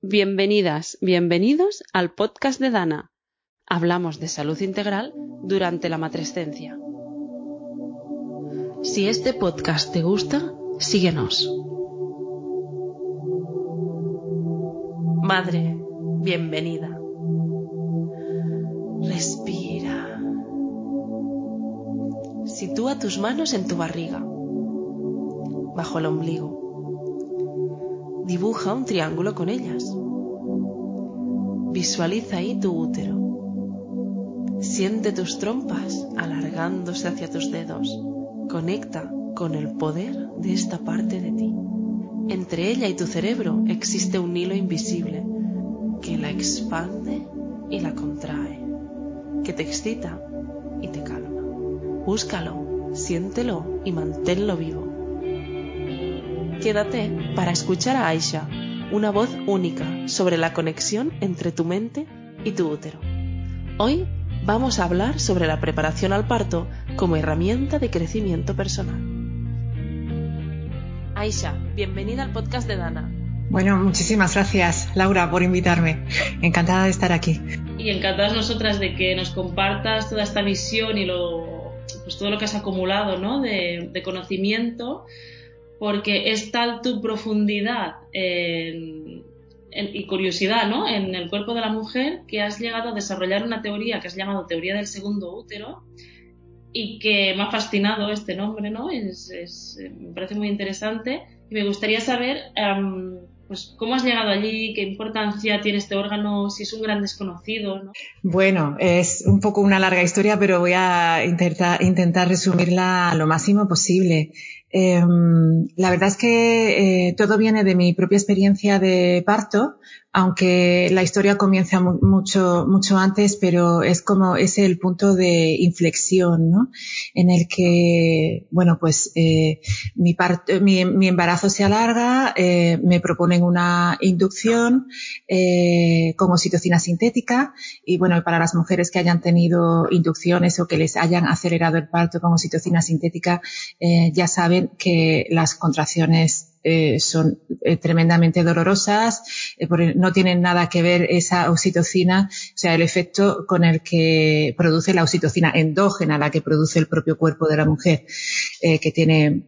Bienvenidas, bienvenidos al podcast de Dana. Hablamos de salud integral durante la matrescencia. Si este podcast te gusta, síguenos. Madre, bienvenida. Respira. Sitúa tus manos en tu barriga, bajo el ombligo Dibuja un triángulo con ellas. Visualiza ahí tu útero. Siente tus trompas alargándose hacia tus dedos. Conecta con el poder de esta parte de ti. Entre ella y tu cerebro existe un hilo invisible que la expande y la contrae, que te excita y te calma. Búscalo, siéntelo y manténlo vivo. Quédate para escuchar a Aisha, una voz única sobre la conexión entre tu mente y tu útero. Hoy vamos a hablar sobre la preparación al parto como herramienta de crecimiento personal. Aisha, bienvenida al podcast de Dana. Bueno, muchísimas gracias, Laura, por invitarme. Encantada de estar aquí. Y encantadas nosotras de que nos compartas toda esta visión y lo, pues todo lo que has acumulado ¿no? de, de conocimiento porque es tal tu profundidad y curiosidad ¿no? en el cuerpo de la mujer que has llegado a desarrollar una teoría que has llamado teoría del segundo útero y que me ha fascinado este nombre, ¿no? Es, me parece muy interesante y me gustaría saber pues, cómo has llegado allí, qué importancia tiene este órgano, si es un gran desconocido. ¿no? Bueno, es un poco una larga historia, pero voy a intentar, intentar resumirla lo máximo posible. Em, la verdad es que eh, todo viene de mi propia experiencia de parto, aunque la historia comienza mucho, mucho antes, pero es como ese el punto de inflexión, ¿no? En el que, bueno, pues eh, mi, mi, embarazo se alarga, eh, me proponen una inducción eh, con sintética y, bueno, para las mujeres que hayan tenido inducciones o que les hayan acelerado el parto con oxitocina sintética, eh, ya saben que las contracciones eh, son eh, tremendamente dolorosas, eh, no tienen nada que ver esa oxitocina, o sea, el efecto con el que produce la oxitocina endógena, la que produce el propio cuerpo de la mujer, que tiene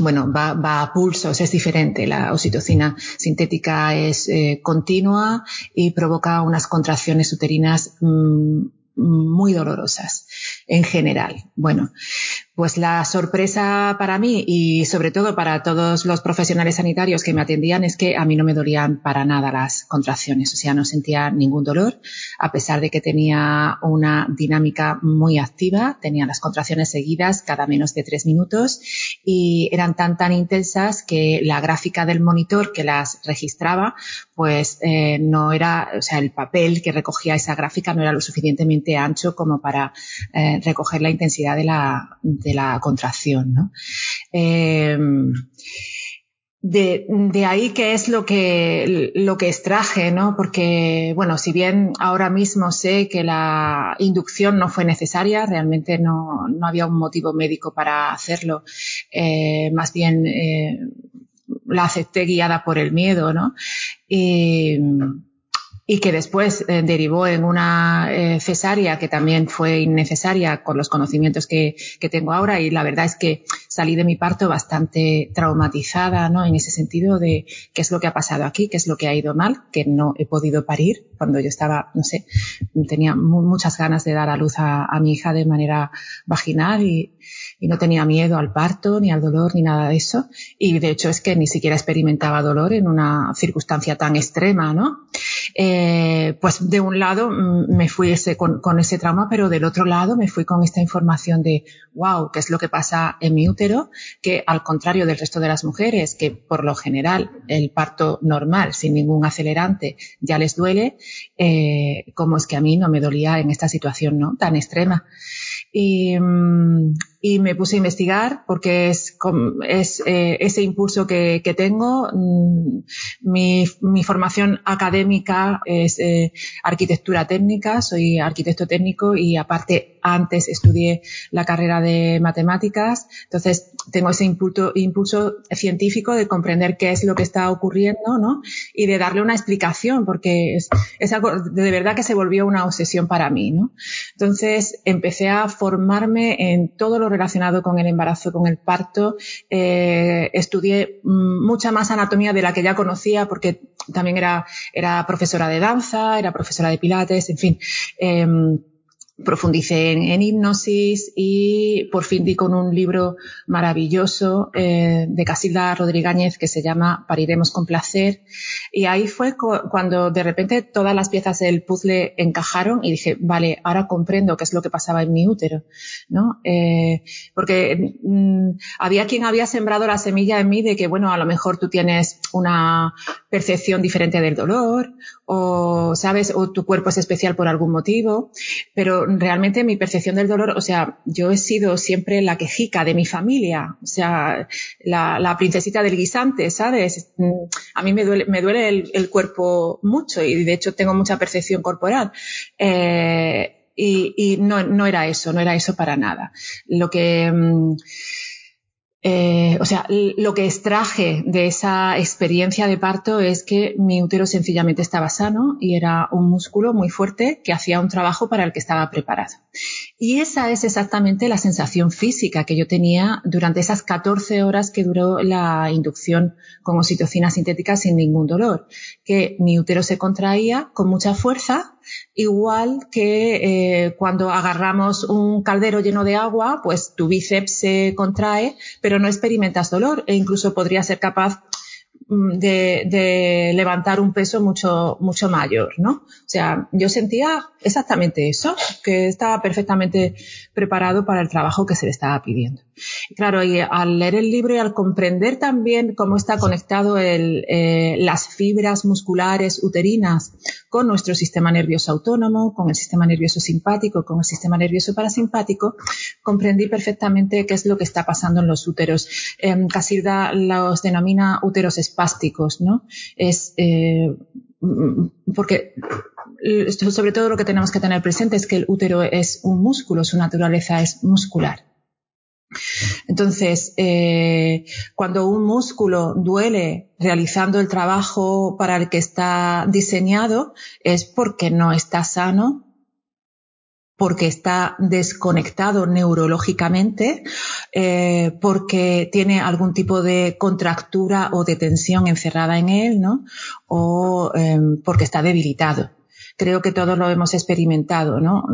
bueno, va, va, a pulsos, es diferente. La oxitocina sintética es continua y provoca unas contracciones uterinas mm, muy dolorosas en general. Bueno, pues la sorpresa para mí y sobre todo para todos los profesionales sanitarios que me atendían es que a mí no me dolían para nada las contracciones, o sea, no sentía ningún dolor, a pesar de que tenía una dinámica muy activa, tenía las contracciones seguidas cada menos de tres minutos y eran tan tan intensas que la gráfica del monitor que las registraba, pues eh, no era, o sea, el papel que recogía esa gráfica no era lo suficientemente ancho como para eh, recoger la intensidad de la la contracción, ¿no? Em, de, ahí que es lo que, lo que extraje, ¿no? Porque, bueno, si bien ahora mismo sé que la inducción no fue necesaria, realmente no, no había un motivo médico para hacerlo, eh, más bien eh, la acepté guiada por el miedo, ¿no? Y que después eh, derivó en una eh, cesárea que también fue innecesaria con los conocimientos que, que, tengo ahora y la verdad es que salí de mi parto bastante traumatizada, ¿no? En ese sentido de qué es lo que ha pasado aquí, qué es lo que ha ido mal, que no he podido parir cuando yo estaba, no sé, tenía muchas ganas de dar a luz a mi hija de manera vaginal y, y no tenía miedo al parto, ni al dolor, ni nada de eso. Y de hecho es que ni siquiera experimentaba dolor en una circunstancia tan extrema, ¿no? Eh, pues de un lado mm, me fui ese, con, con, ese trauma, pero del otro lado me fui con esta información de, wow, ¿qué es lo que pasa en mi útero? Que al contrario del resto de las mujeres, que por lo general el parto normal, sin ningún acelerante, ya les duele, eh, como es que a mí no me dolía en esta situación, ¿no? Tan extrema. Y, mm, y me puse a investigar porque es, es eh, ese impulso que, que tengo. Mm, mi, mi, formación académica es eh, arquitectura técnica, soy arquitecto técnico y aparte antes estudié la carrera de matemáticas, entonces tengo ese impulso, impulso científico de comprender qué es lo que está ocurriendo, ¿no? Y de darle una explicación, porque es, es algo de verdad que se volvió una obsesión para mí, ¿no? Entonces empecé a formarme en todo relacionado con el embarazo, con el parto, eh, estudié mm, mucha más anatomía de la que ya conocía, porque también era, era profesora de danza, era profesora de pilates, en fin. Em, profundicé en, hipnosis y por fin di con un libro maravilloso eh, de Casilda Rodríguez que se llama Pariremos con placer. Y ahí fue cuando de repente todas las piezas del puzzle encajaron y dije vale ahora comprendo qué es lo que pasaba en mi útero no eh, porque mm, había quien había sembrado la semilla en mí de que bueno a lo mejor tú tienes una percepción diferente del dolor o sabes o tu cuerpo es especial por algún motivo pero realmente mi percepción del dolor, o sea, yo he sido siempre la quejica de mi familia, o sea, la, princesita del guisante, ¿sabes? A mí me duele, me duele el, cuerpo mucho y de hecho tengo mucha percepción corporal. Eh, y, no, no, era eso, no era eso para nada. Lo que, mm, eh, o sea, lo que extraje de esa experiencia de parto es que mi útero sencillamente estaba sano y era un músculo muy fuerte que hacía un trabajo para el que estaba preparado. Y esa es exactamente la sensación física que yo tenía durante esas 14 horas que duró la inducción con oxitocina sintética sin ningún dolor, que mi útero se contraía con mucha fuerza igual que eh, cuando agarramos un caldero lleno de agua, pues tu bíceps se contrae, pero no experimentas dolor e incluso podría ser capaz mm, de, levantar un peso mucho, mucho mayor, ¿no? O sea, yo sentía exactamente eso, que estaba perfectamente preparado para el trabajo que se le estaba pidiendo. Claro, y al leer el libro y al comprender también cómo está conectado el, eh, las fibras musculares uterinas con nuestro sistema nervioso autónomo, con el sistema nervioso simpático, con el sistema nervioso parasimpático, comprendí perfectamente qué es lo que está pasando en los úteros. Casilda los denomina úteros espásticos, ¿no? Es eh, porque sobre todo lo que tenemos que tener presente es que el útero es un músculo, su naturaleza es muscular. Entonces, eh, cuando un músculo duele realizando el trabajo para el que está diseñado, es porque no está sano, porque está desconectado neurológicamente, eh, porque tiene algún tipo de contractura o de tensión encerrada en él, ¿no? O em, porque está debilitado creo que todos lo hemos experimentado, ¿no?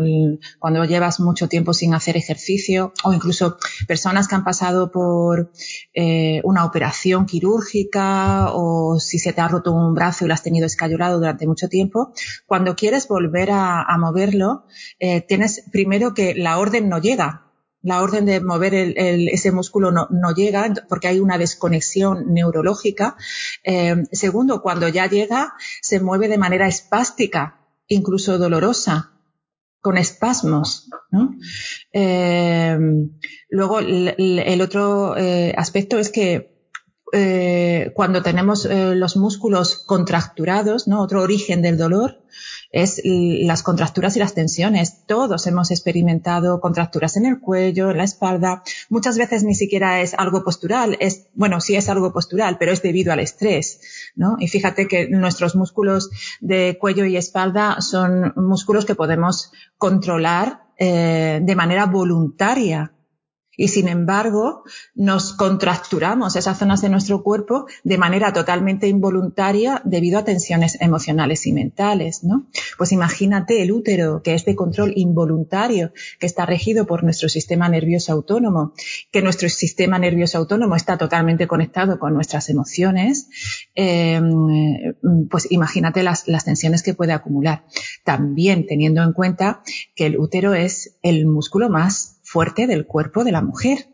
Cuando llevas mucho tiempo sin hacer ejercicio o incluso personas que han pasado por eh, una operación quirúrgica o si se te ha roto un brazo y lo has tenido escayolado durante mucho tiempo, cuando quieres volver a, moverlo, eh, tienes primero que la orden no llega, la orden de mover ese músculo no, llega porque hay una desconexión neurológica. Eh, segundo, cuando ya llega, se mueve de manera espástica incluso dolorosa, con espasmos. Eh, luego, el, otro eh, aspecto es que eh, cuando tenemos los músculos contracturados, ¿no? otro origen del dolor, es las contracturas y las tensiones. Todos hemos experimentado contracturas en el cuello, en la espalda. Muchas veces ni siquiera es algo postural. Es, bueno, sí es algo postural, pero es debido al estrés, Y fíjate que nuestros músculos de cuello y espalda son músculos que podemos controlar eh, de manera voluntaria y sin embargo, nos contracturamos esas zonas de nuestro cuerpo de manera totalmente involuntaria debido a tensiones emocionales y mentales, ¿no? Pues imagínate el útero, que es de control involuntario, que está regido por nuestro sistema nervioso autónomo, que nuestro sistema nervioso autónomo está totalmente conectado con nuestras emociones, em, pues imagínate las, las tensiones que puede acumular. También teniendo en cuenta que el útero es el músculo más fuerte del cuerpo de la mujer,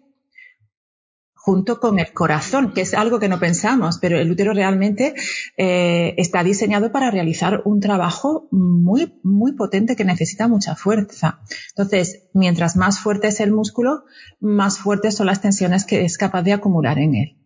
junto con el corazón, que es algo que no pensamos, pero el útero realmente eh, está diseñado para realizar un trabajo muy, muy potente que necesita mucha fuerza. Entonces, mientras más fuerte es el músculo, más fuertes son las tensiones que es capaz de acumular en él.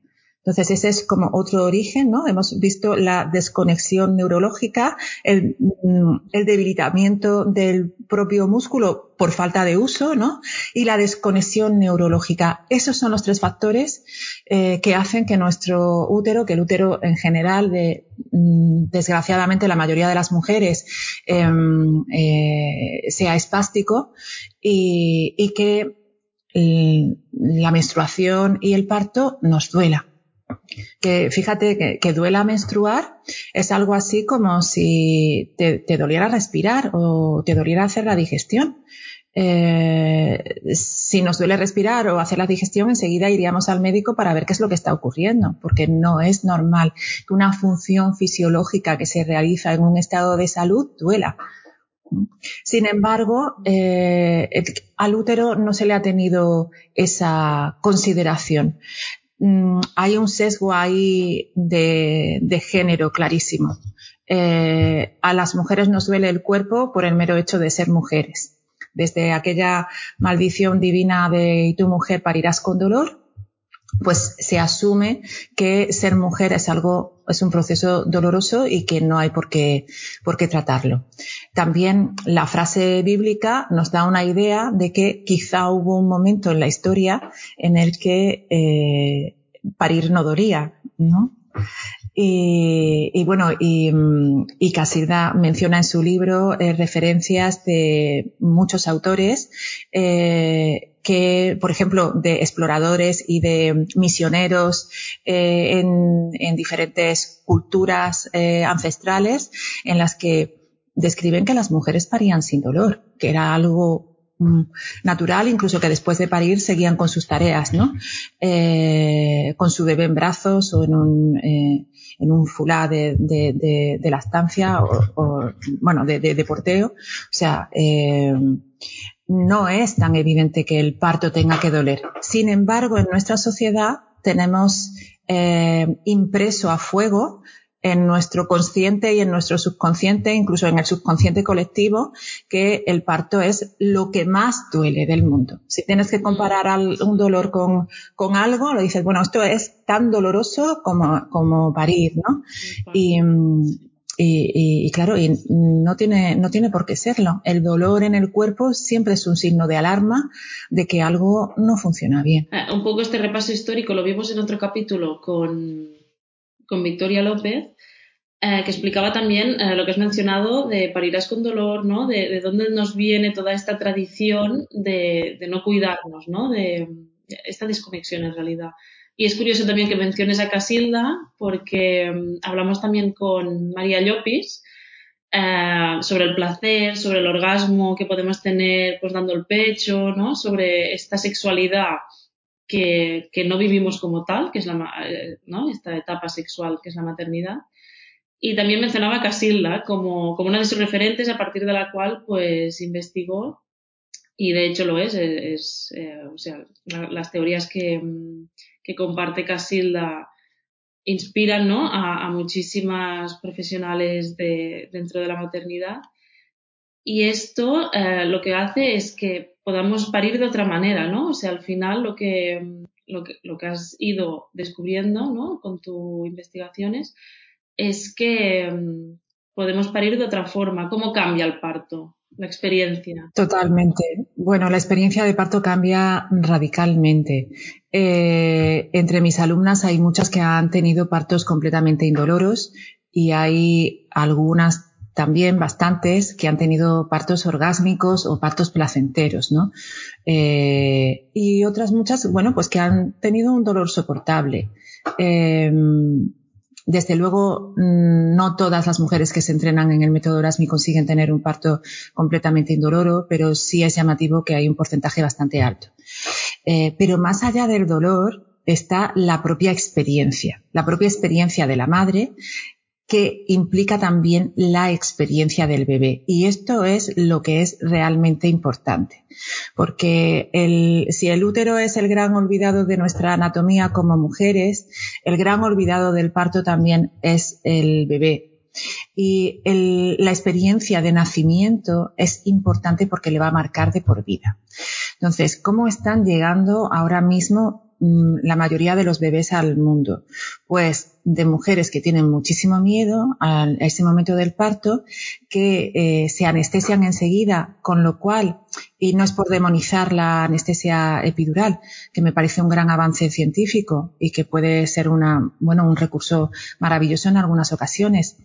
Entonces, ese es como otro origen, ¿no? Hemos visto la desconexión neurológica, el, mm, debilitamiento del propio músculo por falta de uso, ¿no? Y la desconexión neurológica. Esos son los tres factores eh, que hacen que nuestro útero, que el útero en general, de, mm, desgraciadamente la mayoría de las mujeres, em, eh, sea espástico y, y que eh, la menstruación y el parto nos duela. Que fíjate que, duela menstruar es algo así como si te, doliera respirar o te doliera hacer la digestión. Eh, si nos duele respirar o hacer la digestión, enseguida iríamos al médico para ver qué es lo que está ocurriendo, porque no es normal que una función fisiológica que se realiza en un estado de salud duela. Sin embargo, eh, al útero no se le ha tenido esa consideración. Mm, hay un sesgo ahí de, género clarísimo. Eh, a las mujeres nos duele el cuerpo por el mero hecho de ser mujeres. Desde aquella maldición divina de y tu mujer parirás con dolor, pues se asume que ser mujer es algo, es un proceso doloroso y que no hay por qué, por qué tratarlo. También la frase bíblica nos da una idea de que quizá hubo un momento en la historia en el que eh, parir no dolía, ¿no? Y, bueno, y, y, Casilda menciona en su libro eh, referencias de muchos autores eh, que, por ejemplo, de exploradores y de misioneros eh, en, en, diferentes culturas ancestrales en las que describen que las mujeres parían sin dolor, que era algo mm, natural, incluso que después de parir seguían con sus tareas, ¿no? Eh, con su bebé en brazos o en un, eh, en un fulá de, de, de, la estancia o, bueno, de, de, porteo. O sea, eh, no es tan evidente que el parto tenga que doler. Sin embargo, en nuestra sociedad tenemos impreso a fuego en nuestro consciente y en nuestro subconsciente, incluso en el subconsciente colectivo, que el parto es lo que más duele del mundo. Si tienes que comparar un dolor con, con algo, lo dices, bueno, esto es tan doloroso como, como parir, ¿no? Y, y, y, claro, y no tiene, no tiene por qué serlo. El dolor en el cuerpo siempre es un signo de alarma de que algo no funciona bien. Ah, un poco este repaso histórico lo vimos en otro capítulo con, con Victoria López, eh, que explicaba también eh, lo que has mencionado de parirás con dolor, ¿no? De, de dónde nos viene toda esta tradición de, de no cuidarnos, ¿no? De, esta desconexión en realidad. Y es curioso también que menciones a Casilda, porque um, hablamos también con María Llopis eh, sobre el placer, sobre el orgasmo que podemos tener pues dando el pecho, ¿no? Sobre esta sexualidad que, que no vivimos como tal, que es la, eh, ¿no? esta etapa sexual que es la maternidad. Y también mencionaba a Casilda como, como una de sus referentes a partir de la cual pues investigó y de hecho lo es, es, eh, o sea, las teorías que, que comparte Casilda inspiran ¿no? a, a muchísimas profesionales de, dentro de la maternidad. Y esto eh, lo que hace es que podamos parir de otra manera, ¿no? O sea, al final lo que, lo que, lo que has ido descubriendo, ¿no? Con tus investigaciones, es que um, podemos parir de otra forma. ¿Cómo cambia el parto? La experiencia. Totalmente. Bueno, la experiencia de parto cambia radicalmente. Eh, entre mis alumnas hay muchas que han tenido partos completamente indoloros y hay algunas también bastantes que han tenido partos orgásmicos o partos placenteros, ¿no? Eh, y otras muchas, bueno, pues que han tenido un dolor soportable. Eh, desde luego, mm, no todas las mujeres que se entrenan en el método Erasmi consiguen tener un parto completamente indoloro, pero sí es llamativo que hay un porcentaje bastante alto. Eh, pero más allá del dolor está la propia experiencia, la propia experiencia de la madre que implica también la experiencia del bebé. Y esto es lo que es realmente importante. Porque el, si el útero es el gran olvidado de nuestra anatomía como mujeres, el gran olvidado del parto también es el bebé. Y el, la experiencia de nacimiento es importante porque le va a marcar de por vida. Entonces, ¿cómo están llegando ahora mismo mm, la mayoría de los bebés al mundo? Pues de mujeres que tienen muchísimo miedo a ese momento del parto, que eh, se anestesian enseguida, con lo cual, y no es por demonizar la anestesia epidural, que me parece un gran avance científico y que puede ser una, bueno, un recurso maravilloso en algunas ocasiones,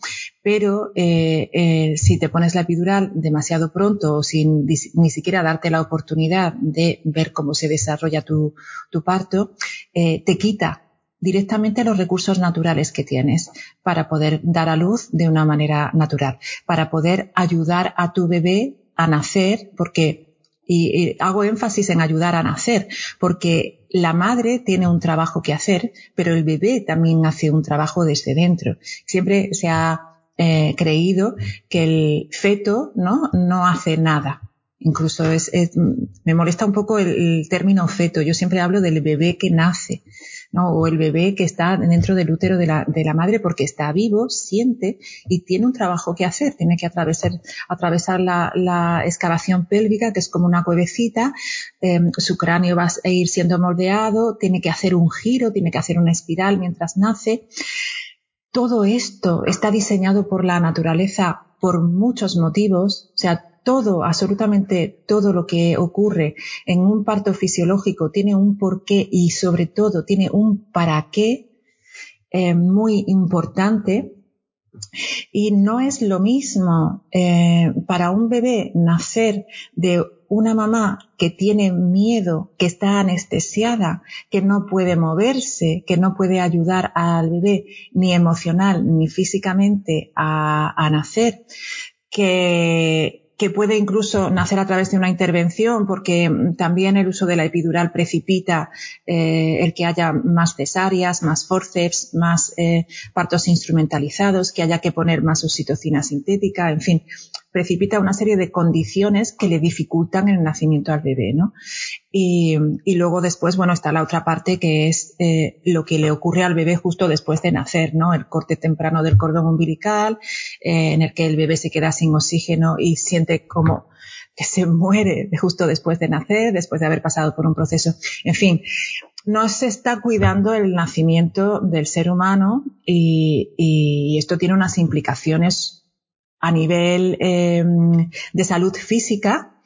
pero eh, eh, si te pones la epidural demasiado pronto o sin ni siquiera darte la oportunidad de ver cómo se desarrolla tu, tu parto, te quita directamente los recursos naturales que tienes para poder dar a luz de una manera natural, para poder ayudar a tu bebé a nacer, porque y, hago énfasis en ayudar a nacer, porque la madre tiene un trabajo que hacer, pero el bebé también hace un trabajo desde dentro. Siempre se ha eh, creído que el feto no, no hace nada. Incluso es, me molesta un poco el término feto. Yo siempre hablo del bebé que nace ¿no? O el bebé que está dentro del útero de la, de la madre porque está vivo, siente y tiene un trabajo que hacer. Tiene que atravesar, atravesar la, excavación pélvica, que es como una cuevecita, em, su cráneo va a ir siendo moldeado, tiene que hacer un giro, tiene que hacer una espiral mientras nace. Todo esto está diseñado por la naturaleza por muchos motivos, o sea, todo, absolutamente todo lo que ocurre en un parto fisiológico tiene un porqué y sobre todo tiene un para qué eh, muy importante. Y no es lo mismo eh, para un bebé nacer de una mamá que tiene miedo, que está anestesiada, que no puede moverse, que no puede ayudar al bebé ni emocional ni físicamente a, a nacer, que, que puede incluso nacer a través de una intervención, porque también el uso de la epidural precipita eh, el que haya más cesáreas, más forceps, más eh, partos instrumentalizados, que haya que poner más oxitocina sintética, en fin, precipita una serie de condiciones que le dificultan el nacimiento al bebé, ¿no? Y, luego después, bueno, está la otra parte que es eh, lo que le ocurre al bebé justo después de nacer, ¿no? El corte temprano del cordón umbilical, eh, en el que el bebé se queda sin oxígeno y siente como que se muere justo después de nacer, después de haber pasado por un proceso. En fin, no se está cuidando el nacimiento del ser humano y esto tiene unas implicaciones a nivel eh, de salud física,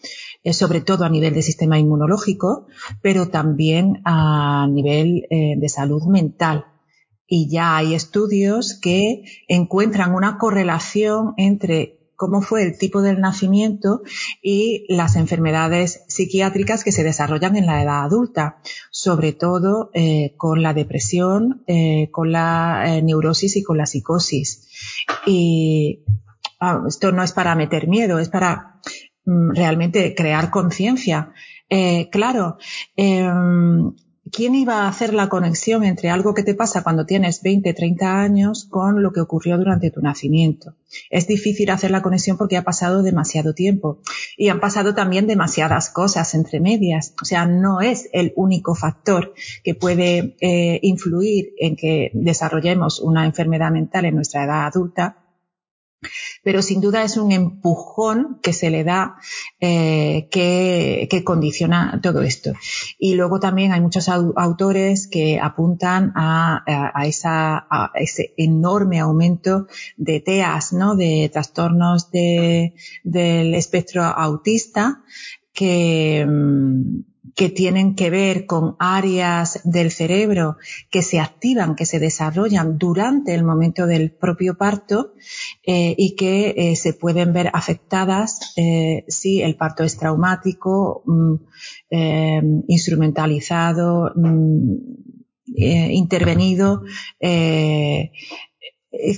eh, sobre todo a nivel del sistema inmunológico, pero también a nivel eh, de salud mental. Y ya hay estudios que encuentran una correlación entre cómo fue el tipo del nacimiento y las enfermedades psiquiátricas que se desarrollan en la edad adulta, sobre todo eh, con la depresión, con la neurosis y con la psicosis. Y Ah, esto no es para meter miedo, es para mm, realmente crear conciencia. Eh, claro, em, ¿quién iba a hacer la conexión entre algo que te pasa cuando tienes 20, 30 años con lo que ocurrió durante tu nacimiento? Es difícil hacer la conexión porque ha pasado demasiado tiempo y han pasado también demasiadas cosas entre medias. O sea, no es el único factor que puede eh, influir en que desarrollemos una enfermedad mental en nuestra edad adulta pero sin duda es un empujón que se le da eh, que, condiciona todo esto. Y luego también hay muchos autores que apuntan a, ese enorme aumento de TEAS, ¿no? de trastornos de, del espectro autista que, mm, que tienen que ver con áreas del cerebro que se activan, que se desarrollan durante el momento del propio parto eh, y que eh, se pueden ver afectadas eh, si el parto es traumático, mm, instrumentalizado, mm, intervenido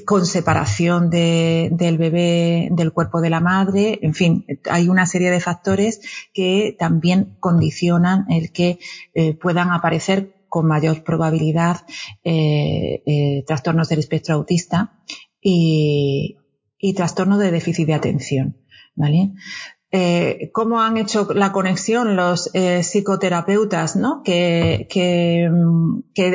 con separación de, del bebé del cuerpo de la madre, en fin, hay una serie de factores que también condicionan el que eh, puedan aparecer con mayor probabilidad eh, eh, trastornos del espectro autista y, y trastornos de déficit de atención. ¿Vale? Eh, cómo han hecho la conexión los eh, psicoterapeutas, ¿no? Que, que,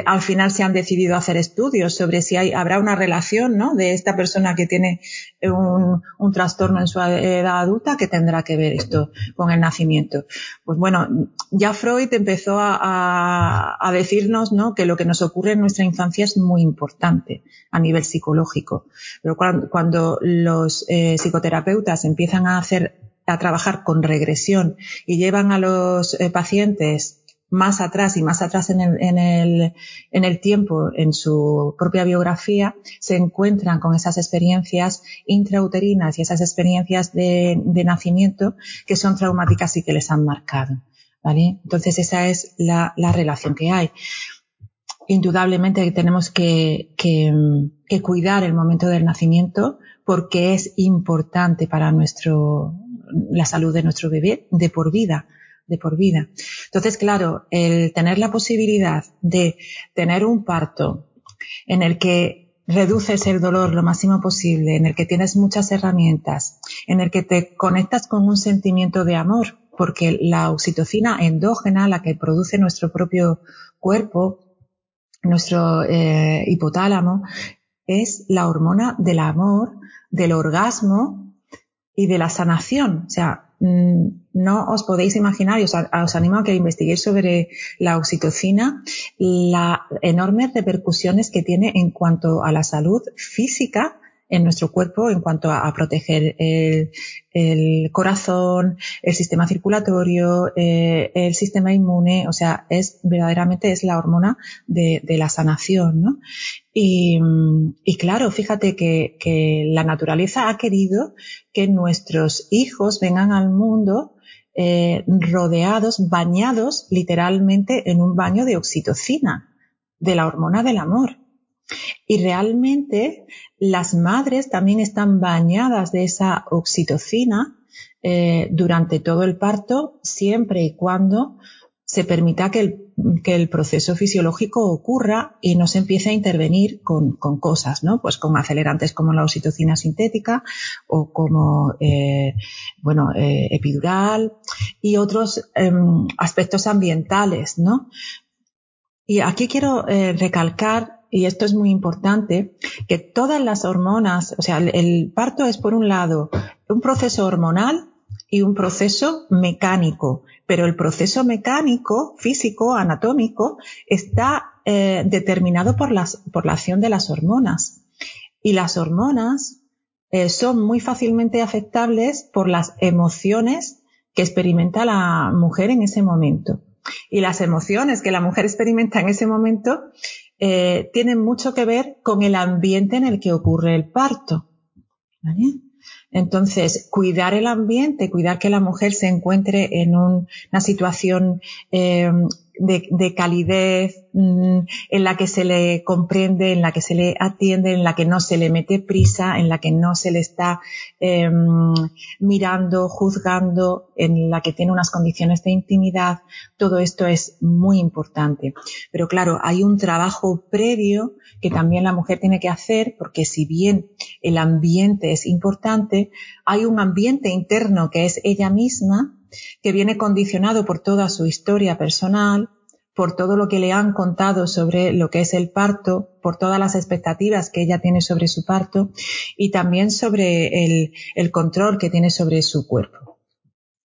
al final se han decidido hacer estudios sobre si hay, habrá una relación, ¿no? De esta persona que tiene un, trastorno en su edad adulta que tendrá que ver esto con el nacimiento. Pues bueno, ya Freud empezó a, a, decirnos, ¿no? Que lo que nos ocurre en nuestra infancia es muy importante a nivel psicológico. Pero cuando, cuando los eh, psicoterapeutas empiezan a hacer a trabajar con regresión y llevan a los eh, pacientes más atrás y más atrás en el, tiempo, en su propia biografía, se encuentran con esas experiencias intrauterinas y esas experiencias de, nacimiento que son traumáticas y que les han marcado. ¿Vale? Entonces esa es la, la relación que hay. Indudablemente tenemos que cuidar el momento del nacimiento porque es importante para nuestro, la salud de nuestro bebé de por vida, de por vida. Entonces, claro, el tener la posibilidad de tener un parto en el que reduces el dolor lo máximo posible, en el que tienes muchas herramientas, en el que te conectas con un sentimiento de amor, porque la oxitocina endógena, la que produce nuestro propio cuerpo, nuestro eh, hipotálamo, es la hormona del amor, del orgasmo y de la sanación. O sea, mm, no os podéis imaginar, y os, os, animo a que investiguéis sobre la oxitocina, las enormes repercusiones que tiene en cuanto a la salud física en nuestro cuerpo en cuanto a, proteger el, corazón, el sistema circulatorio, eh, el sistema inmune, o sea, es verdaderamente es la hormona de, la sanación, ¿no? Y, claro, fíjate que, que, la naturaleza ha querido que nuestros hijos vengan al mundo eh, rodeados, bañados literalmente en un baño de oxitocina, de la hormona del amor. Y realmente las madres también están bañadas de esa oxitocina eh, durante todo el parto, siempre y cuando se permita que el, que el, proceso fisiológico ocurra y no se empiece a intervenir con, con, cosas, ¿no? Pues con acelerantes como la oxitocina sintética o como, eh, bueno, eh, epidural y otros eh, aspectos ambientales, ¿no? Y aquí quiero recalcar y esto es muy importante, que todas las hormonas, o sea, el, parto es por un lado un proceso hormonal y un proceso mecánico, pero el proceso mecánico, físico, anatómico, está eh, determinado por, las, por la acción de las hormonas. Y las hormonas eh, son muy fácilmente afectables por las emociones que experimenta la mujer en ese momento. Y las emociones que la mujer experimenta en ese momento eh, tienen mucho que ver con el ambiente en el que ocurre el parto. Entonces, cuidar el ambiente, cuidar que la mujer se encuentre en un, una situación eh, de, de, calidez, mmm, en la que se le comprende, en la que se le atiende, en la que no se le mete prisa, en la que no se le está eh, mirando, juzgando, en la que tiene unas condiciones de intimidad. Todo esto es muy importante. Pero claro, hay un trabajo previo que también la mujer tiene que hacer, porque si bien el ambiente es importante, hay un ambiente interno que es ella misma, que viene condicionado por toda su historia personal, por todo lo que le han contado sobre lo que es el parto, por todas las expectativas que ella tiene sobre su parto y también sobre el, control que tiene sobre su cuerpo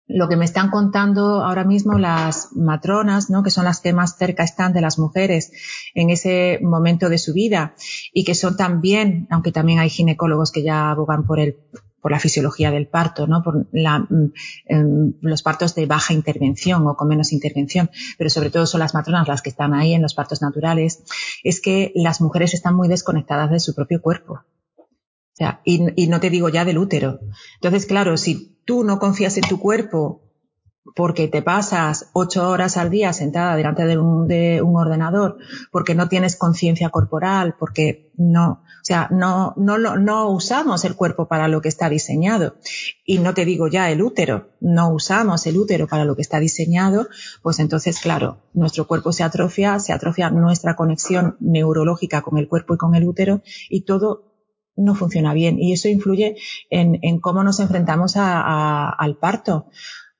lo que me están contando ahora mismo las matronas, ¿no? que son las que más cerca están de las mujeres en ese momento de su vida y que son también, aunque también hay ginecólogos que ya abogan por el por la fisiología del parto, ¿no? por la, eh, los partos de baja intervención o con menos intervención, pero sobre todo son las matronas las que están ahí en los partos naturales, es que las mujeres están muy desconectadas de su propio cuerpo. O sea, y, y no te digo ya del útero. Entonces, claro, si tú no confías en tu cuerpo porque te pasas ocho horas al día sentada delante de un, de un ordenador, porque no tienes conciencia corporal, porque no, o sea, no, no, no usamos el cuerpo para lo que está diseñado. Y no te digo ya el útero, no usamos el útero para lo que está diseñado, pues entonces, claro, nuestro cuerpo se atrofia, se atrofia nuestra conexión neurológica con el cuerpo y con el útero, y todo no funciona bien y eso influye en, cómo nos enfrentamos al parto.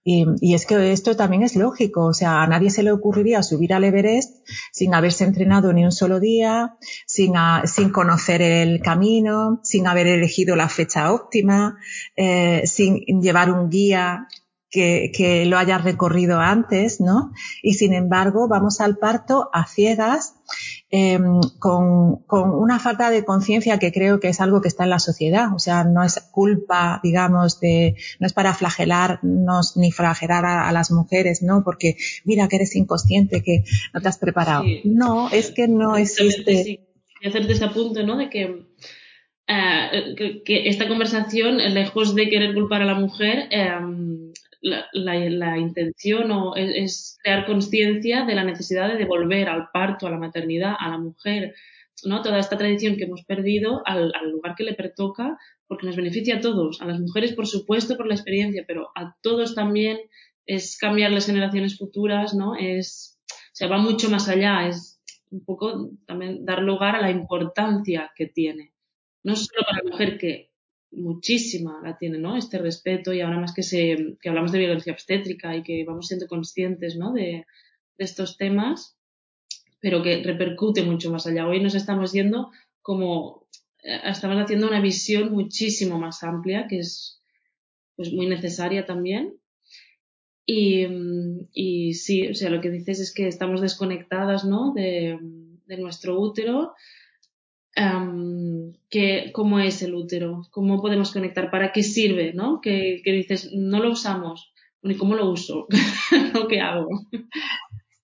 Y, y, es que esto también es lógico, o sea, a nadie se le ocurriría subir al Everest sin haberse entrenado ni un solo día, sin, a, sin conocer el camino, sin haber elegido la fecha óptima, eh, sin llevar un guía que, que, lo haya recorrido antes, ¿no? Y sin embargo, vamos al parto a ciegas, eh, con, con, una falta de conciencia que creo que es algo que está en la sociedad. O sea, no es culpa, digamos, de, no es para flagelarnos ni flagelar a, a las mujeres, ¿no? Porque mira que eres inconsciente, que no te has preparado. Sí. No, es que no existe. Sí. Y hacerte ese apunte, ¿no? De que Uh, que, que, esta conversación, lejos de querer culpar a la mujer, um, la, intención o es, crear conciencia de la necesidad de devolver al parto, a la maternidad, a la mujer, ¿no? Toda esta tradición que hemos perdido al, al, lugar que le pertoca, porque nos beneficia a todos, a las mujeres por supuesto por la experiencia, pero a todos también es cambiar las generaciones futuras, ¿no? Es, o sea, va mucho más allá, es un poco también dar lugar a la importancia que tiene. No solo para la mujer que muchísima la tiene, ¿no? Este respeto y ahora más que se, que hablamos de violencia obstétrica y que vamos siendo conscientes, ¿no? De, estos temas, pero que repercute mucho más allá. Hoy nos estamos yendo como, eh, estamos haciendo una visión muchísimo más amplia, que es, pues, muy necesaria también. Y, y sí, o sea, lo que dices es que estamos desconectadas, ¿no? De nuestro útero um, que, cómo es el útero, cómo podemos conectar, para qué sirve, ¿no? Que, que dices, no lo usamos, ni cómo lo uso, o qué hago.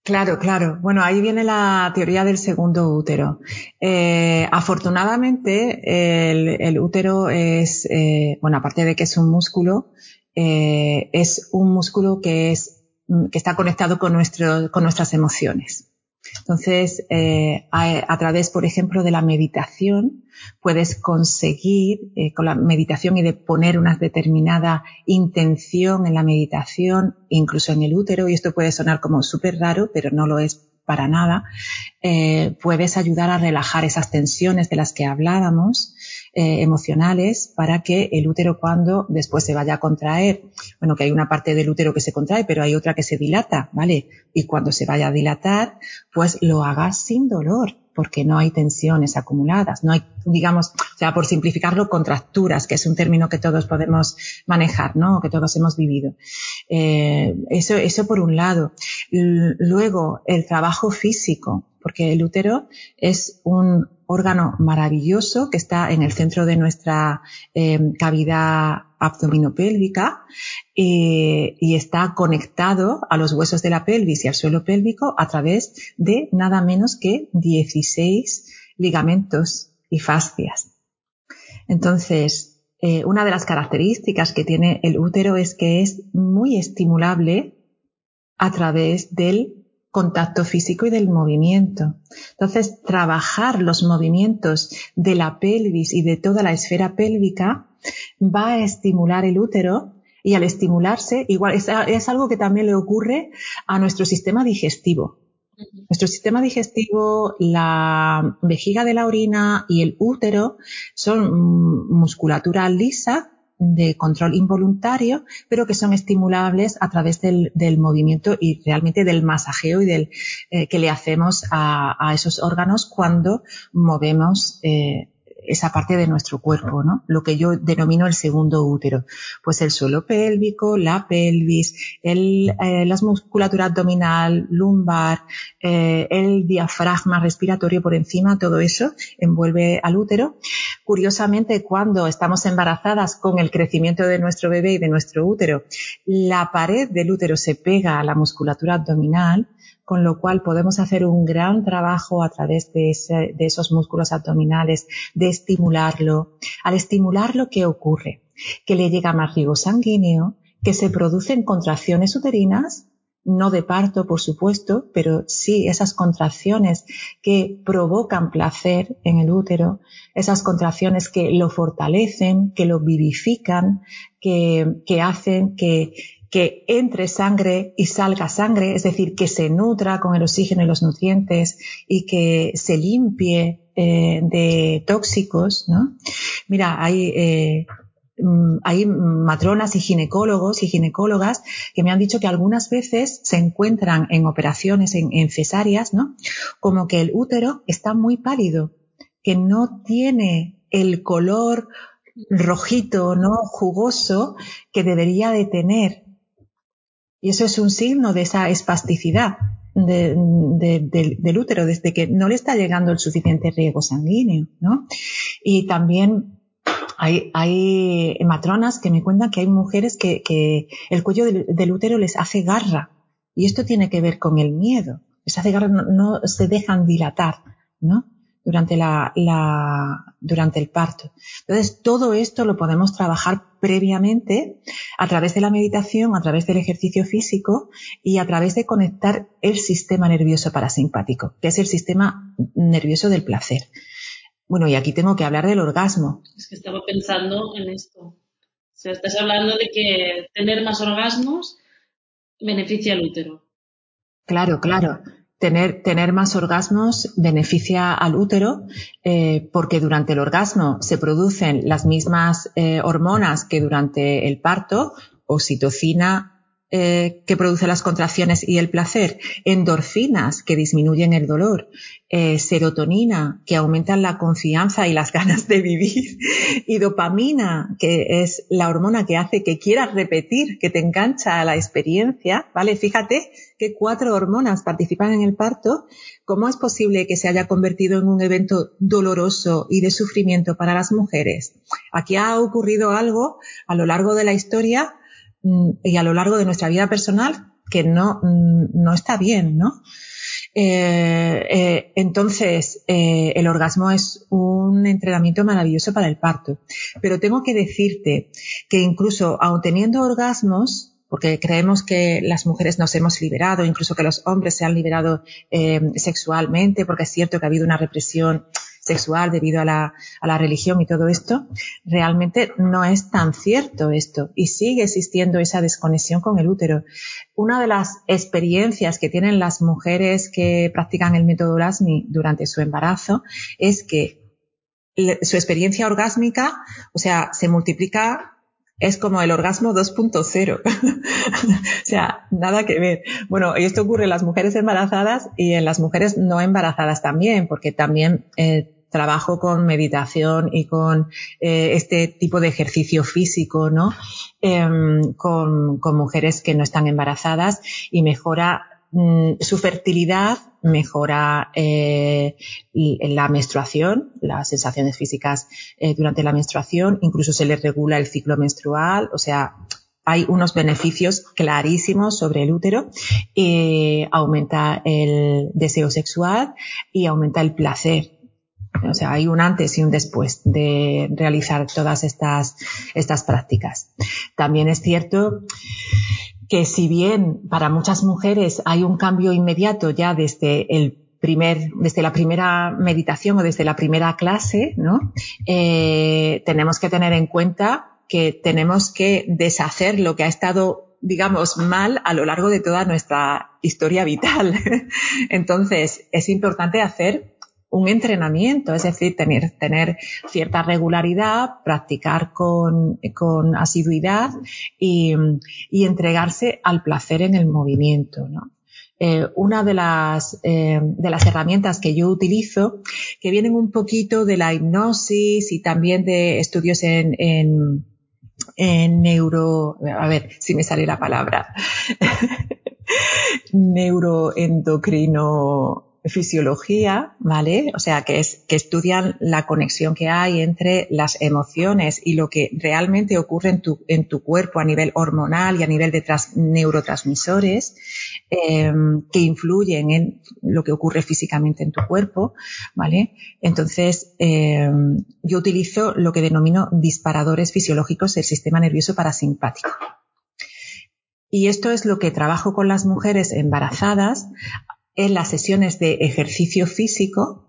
Claro, claro. Bueno, ahí viene la teoría del segundo útero. Eh, afortunadamente, el, el, útero es, eh, bueno, aparte de que es un músculo, eh, es un músculo que es, que está conectado con nuestro, con nuestras emociones. Entonces, eh, a, través, por ejemplo, de la meditación, puedes conseguir, eh, con la meditación y de poner una determinada intención en la meditación, incluso en el útero, y esto puede sonar como súper raro, pero no lo es para nada, eh, puedes ayudar a relajar esas tensiones de las que hablábamos, eh, emocionales para que el útero cuando después se vaya a contraer, bueno, que hay una parte del útero que se contrae, pero hay otra que se dilata, ¿vale? Y cuando se vaya a dilatar, pues lo hagas sin dolor, porque no hay tensiones acumuladas, no hay, digamos, o sea, por simplificarlo, contracturas, que es un término que todos podemos manejar, ¿no? Que todos hemos vivido. Eh, eso, eso por un lado. Luego, el trabajo físico, porque el útero es un órgano maravilloso que está en el centro de nuestra eh, cavidad abdominopélvica eh, y está conectado a los huesos de la pelvis y al suelo pélvico a través de nada menos que 16 ligamentos y fascias. Entonces, eh, una de las características que tiene el útero es que es muy estimulable a través del contacto físico y del movimiento. Entonces, trabajar los movimientos de la pelvis y de toda la esfera pélvica va a estimular el útero y al estimularse, igual es, es algo que también le ocurre a nuestro sistema digestivo. Nuestro sistema digestivo, la vejiga de la orina y el útero son musculatura lisa de control involuntario, pero que son estimulables a través del, del movimiento y realmente del masajeo y del eh, que le hacemos a, a, esos órganos cuando movemos eh, esa parte de nuestro cuerpo, ¿no? Lo que yo denomino el segundo útero. Pues el suelo pélvico, la pelvis, el, eh, la musculatura abdominal, lumbar, eh, el diafragma respiratorio por encima, todo eso envuelve al útero. Curiosamente, cuando estamos embarazadas con el crecimiento de nuestro bebé y de nuestro útero, la pared del útero se pega a la musculatura abdominal, con lo cual podemos hacer un gran trabajo a través de, esos músculos abdominales, de estimularlo. Al estimularlo, ¿qué ocurre? Que le llega más riego sanguíneo, que se producen contracciones uterinas, no de parto, por supuesto, pero sí esas contracciones que provocan placer en el útero, esas contracciones que lo fortalecen, que lo vivifican, que, que hacen que, que entre sangre y salga sangre, es decir, que se nutra con el oxígeno y los nutrientes y que se limpie eh, de tóxicos, ¿no? Mira, hay eh, mm, hay matronas y ginecólogos y ginecólogas que me han dicho que algunas veces se encuentran en operaciones, en, en, cesáreas, ¿no? Como que el útero está muy pálido, que no tiene el color rojito, ¿no? Jugoso que debería de tener. Y eso es un signo de esa espasticidad del útero, desde que no le está llegando el suficiente riego sanguíneo, ¿no? Y también hay, matronas que me cuentan que hay mujeres que, el cuello del, útero les hace garra. Y esto tiene que ver con el miedo. Les hace garra, no se dejan dilatar, ¿no? Durante, la, la, durante el parto. Entonces, todo esto lo podemos trabajar previamente a través de la meditación, a través del ejercicio físico y a través de conectar el sistema nervioso parasimpático, que es el sistema nervioso del placer. Bueno, y aquí tengo que hablar del orgasmo. Es que estaba pensando en esto. O sea, estás hablando de que tener más orgasmos beneficia al útero. Claro, claro tener, tener más orgasmos beneficia al útero eh, porque durante el orgasmo se producen las mismas eh, hormonas que durante el parto, oxitocina, eh, que produce las contracciones y el placer, endorfinas que disminuyen el dolor, eh, serotonina que aumentan la confianza y las ganas de vivir y dopamina que es la hormona que hace que quieras repetir, que te engancha a la experiencia, ¿vale? Fíjate que cuatro hormonas participan en el parto. ¿Cómo es posible que se haya convertido en un evento doloroso y de sufrimiento para las mujeres? Aquí ha ocurrido algo a lo largo de la historia y a lo largo de nuestra vida personal que no, mm, no está bien, ¿no? Eh, eh, entonces, eh, el orgasmo es un entrenamiento maravilloso para el parto. Pero tengo que decirte que incluso aun teniendo orgasmos, porque creemos que las mujeres nos hemos liberado, incluso que los hombres se han liberado sexualmente, porque es cierto que ha habido una represión sexual debido a la, religión y todo esto, realmente no es tan cierto esto y sigue existiendo esa desconexión con el útero. Una de las experiencias que tienen las mujeres que practican el método LASMI durante su embarazo es que su experiencia orgásmica, o sea, se multiplica es como el orgasmo 2.0. o sea, nada que ver. Bueno, y esto ocurre en las mujeres embarazadas y en las mujeres no embarazadas también, porque también eh, trabajo con meditación y con eh, este tipo de ejercicio físico, ¿no? Em, con, con, mujeres que no están embarazadas y mejora mm, su fertilidad, mejora eh, la menstruación, las sensaciones físicas eh, durante la menstruación, incluso se le regula el ciclo menstrual, o sea, hay unos beneficios clarísimos sobre el útero, aumenta el deseo sexual y aumenta el placer o sea, hay un antes y un después de realizar todas estas, estas prácticas. También es cierto que si bien para muchas mujeres hay un cambio inmediato ya desde el primer, desde la primera meditación o desde la primera clase, ¿no? Eh, tenemos que tener en cuenta que tenemos que deshacer lo que ha estado digamos, mal a lo largo de toda nuestra historia vital. Entonces, es importante hacer un entrenamiento, es decir, tener, cierta regularidad, practicar con, con asiduidad y, entregarse al placer en el movimiento. Eh, una de las, eh, de las herramientas que yo utilizo, que vienen un poquito de la hipnosis y también de estudios en, en, en neuro, a ver si me sale la palabra, neuroendocrino, fisiología, ¿vale? O sea, que es que estudian la conexión que hay entre las emociones y lo que realmente ocurre en tu, en tu cuerpo a nivel hormonal y a nivel de neurotransmisores eh, que influyen en lo que ocurre físicamente en tu cuerpo, ¿vale? Entonces, eh, yo utilizo lo que denomino disparadores fisiológicos del sistema nervioso parasimpático. Y esto es lo que trabajo con las mujeres embarazadas en las sesiones de ejercicio físico.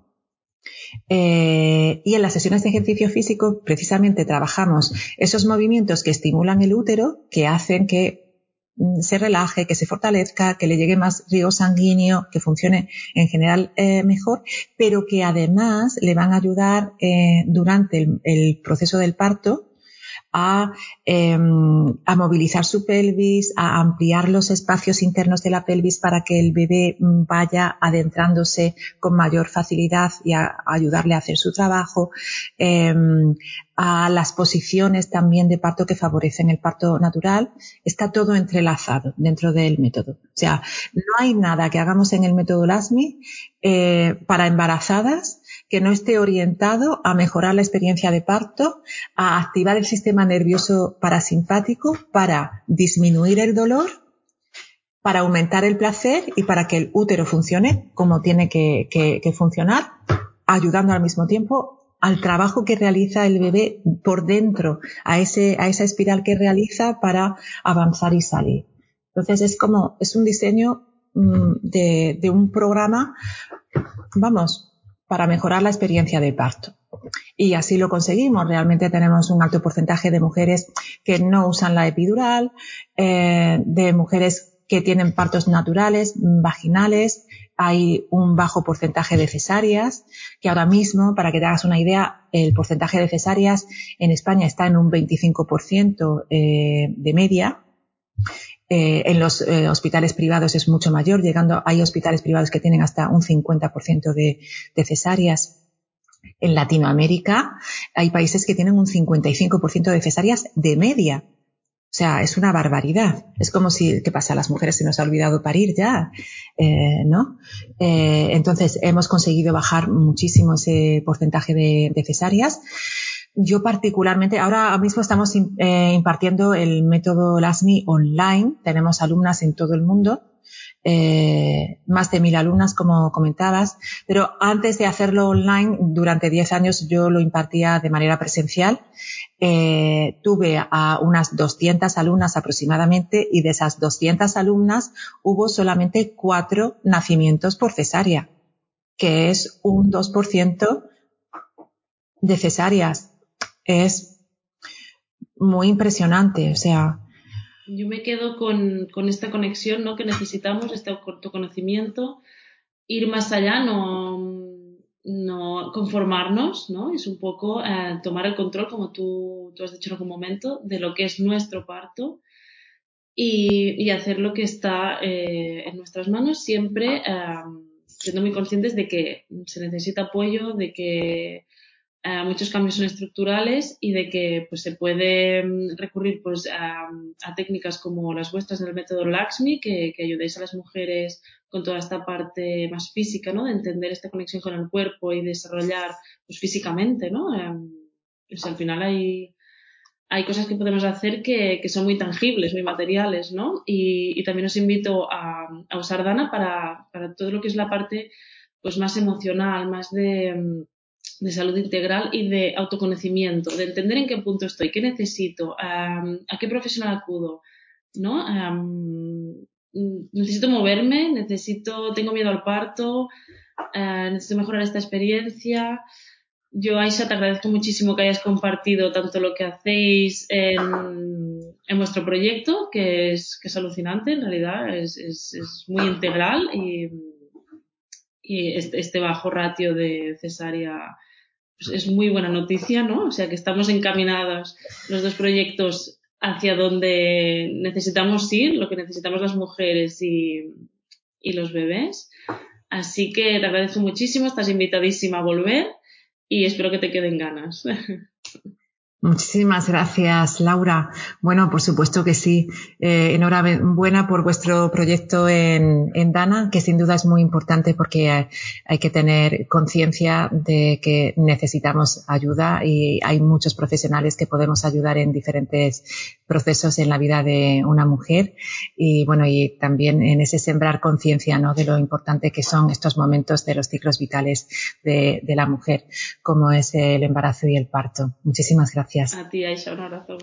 Eh, y en las sesiones de ejercicio físico precisamente trabajamos esos movimientos que estimulan el útero, que hacen que mm, se relaje, que se fortalezca, que le llegue más río sanguíneo, que funcione en general eh, mejor, pero que además le van a ayudar eh, durante el, proceso del parto a, em, a, movilizar su pelvis, a ampliar los espacios internos de la pelvis para que el bebé mm, vaya adentrándose con mayor facilidad y a, ayudarle a hacer su trabajo, em, a las posiciones también de parto que favorecen el parto natural. Está todo entrelazado dentro del método. O sea, no hay nada que hagamos en el método LASMI eh, para embarazadas que no esté orientado a mejorar la experiencia de parto, a activar el sistema nervioso parasimpático para disminuir el dolor, para aumentar el placer y para que el útero funcione como tiene que, funcionar, ayudando al mismo tiempo al trabajo que realiza el bebé por dentro, a, ese, a esa espiral que realiza para avanzar y salir. Entonces es como, es un diseño mm, de, de un programa, vamos, para mejorar la experiencia de parto. Y así lo conseguimos. Realmente tenemos un alto porcentaje de mujeres que no usan la epidural, eh, de mujeres que tienen partos naturales, vaginales. Hay un bajo porcentaje de cesáreas, que ahora mismo, para que te hagas una idea, el porcentaje de cesáreas en España está en un 25% eh, de media eh, en los eh, hospitales privados es mucho mayor, llegando, hay hospitales privados que tienen hasta un 50% de, de cesáreas. En Latinoamérica hay países que tienen un 55% de cesáreas de media. O sea, es una barbaridad. Es como si, ¿qué pasa? Las mujeres se nos ha olvidado parir ya, eh, ¿no? Eh, entonces, hemos conseguido bajar muchísimo ese porcentaje de, de cesáreas. Yo particularmente, ahora mismo estamos eh, impartiendo el método LASMI online. Tenemos alumnas en todo el mundo, eh, más de mil alumnas, como comentabas. Pero antes de hacerlo online, durante 10 años yo lo impartía de manera presencial. Eh, tuve a unas 200 alumnas aproximadamente y de esas 200 alumnas hubo solamente cuatro nacimientos por cesárea, que es un 2% de cesáreas es muy impresionante, o sea. Yo me quedo con, esta conexión ¿no? que necesitamos, este autoconocimiento, ir más allá, no, no conformarnos, ¿no? Es un poco eh, tomar el control, como tú, tú, has dicho en algún momento, de lo que es nuestro parto y, hacer lo que está eh, en nuestras manos, siempre eh, siendo muy conscientes de que se necesita apoyo, de que muchos cambios son estructurales y de que pues, se puede mm, recurrir pues, a, técnicas como las vuestras del método Laxmi, que, que, ayudéis a las mujeres con toda esta parte más física, ¿no? de entender esta conexión con el cuerpo y desarrollar pues, físicamente. ¿no? Eh, pues, al final hay, hay cosas que podemos hacer que, que son muy tangibles, muy materiales. ¿no? Y, y también os invito a, a usar Dana para, para todo lo que es la parte pues, más emocional, más de mm, de salud integral y de autoconocimiento, de entender en qué punto estoy, qué necesito, a qué profesional acudo, ¿no? necesito moverme, necesito, tengo miedo al parto, eh, necesito mejorar esta experiencia. Yo, Aisha, te agradezco muchísimo que hayas compartido tanto lo que hacéis en, en vuestro proyecto, que es, que es alucinante, en realidad, es, es, es muy integral y, y este, este, bajo ratio de cesárea pues es muy buena noticia, ¿no? O sea que estamos encaminados los dos proyectos hacia donde necesitamos ir, lo que necesitamos las mujeres y, y los bebés. Así que te agradezco muchísimo, estás invitadísima a volver y espero que te queden ganas. Muchísimas gracias, Laura. Bueno, por supuesto que sí. Eh, enhorabuena por vuestro proyecto en, en, Dana, que sin duda es muy importante porque hay que tener conciencia de que necesitamos ayuda y hay muchos profesionales que podemos ayudar en diferentes procesos en la vida de una mujer y bueno, y también en ese sembrar conciencia, ¿no? De lo importante que son estos momentos de los ciclos vitales de, de la mujer, como es el embarazo y el parto. Muchísimas gracias. A ti, Aisha, un abrazo.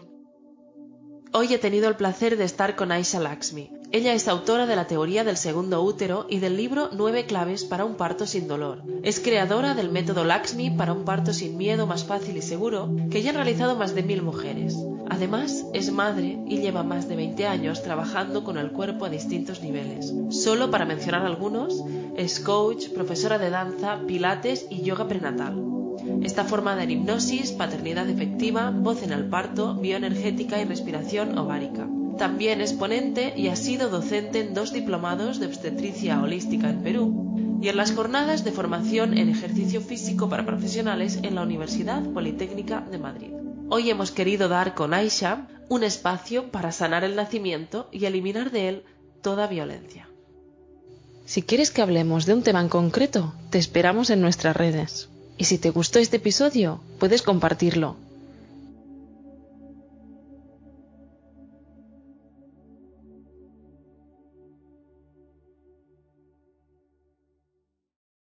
Hoy he tenido el placer de estar con Aisha Lakshmi. Ella es autora de la teoría del segundo útero y del libro Nueve claves para un parto sin dolor. Es creadora del método Lakshmi para un parto sin miedo más fácil y seguro, que ya han realizado más de mil mujeres. Además, es madre y lleva más de 20 años trabajando con el cuerpo a distintos niveles. Solo para mencionar algunos, es coach, profesora de danza, pilates y yoga prenatal. Está formada en hipnosis, paternidad efectiva, voz en el parto, bioenergética y respiración ovárica. También es ponente y ha sido docente en dos diplomados de obstetricia holística en Perú y en las jornadas de formación en ejercicio físico para profesionales en la Universidad Politécnica de Madrid. Hoy hemos querido dar con Aisha un espacio para sanar el nacimiento y eliminar de él toda violencia. Si quieres que hablemos de un tema en concreto, te esperamos en nuestras redes. Y si te gustó este episodio, puedes compartirlo